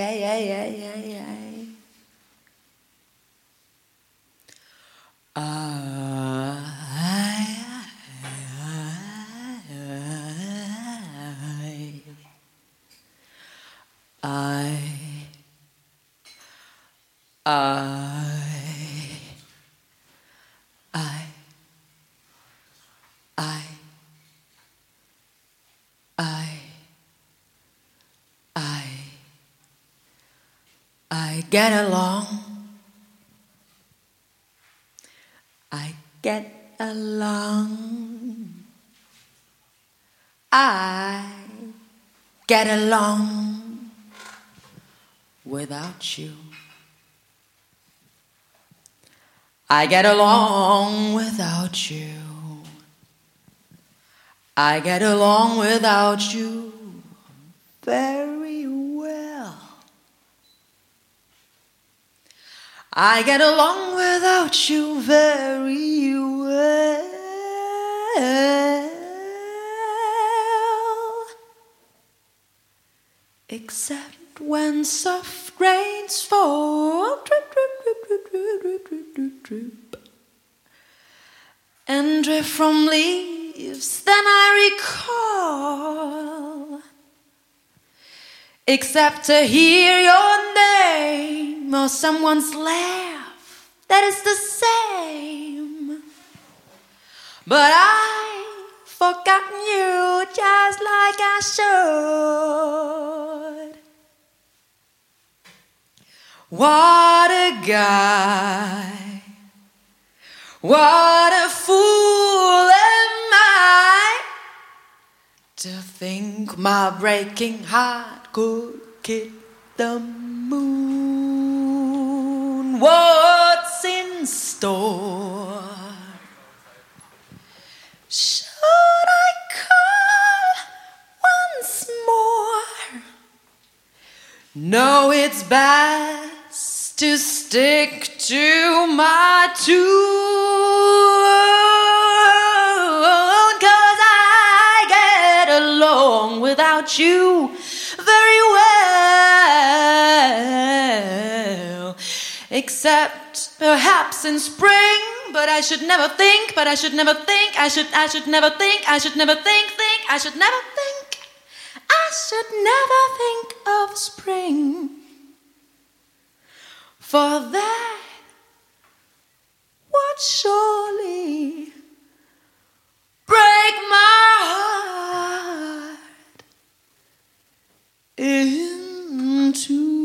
ay, ay, ay, ay, ay, ay. I, I, I get along. I get along. I get along without you. I get along without you. I get along without you very I get along without you very well. Except when soft rains fall. Drip, drip, drip, and drift from leaves, then I recall. Except to hear your name or someone's laugh, that is the same. But I've forgotten you just like I should. What a guy. What a fool am I to think my breaking heart could kiss the moon. What's in store? Should I call once more? No, it's best to stick to my tune. Cause I get along without you very well. Except perhaps in spring, but I should never think, but I should never think, I should, I should never think, I should never think, think, I should never think, I should never think of spring. For that would surely break my heart in two.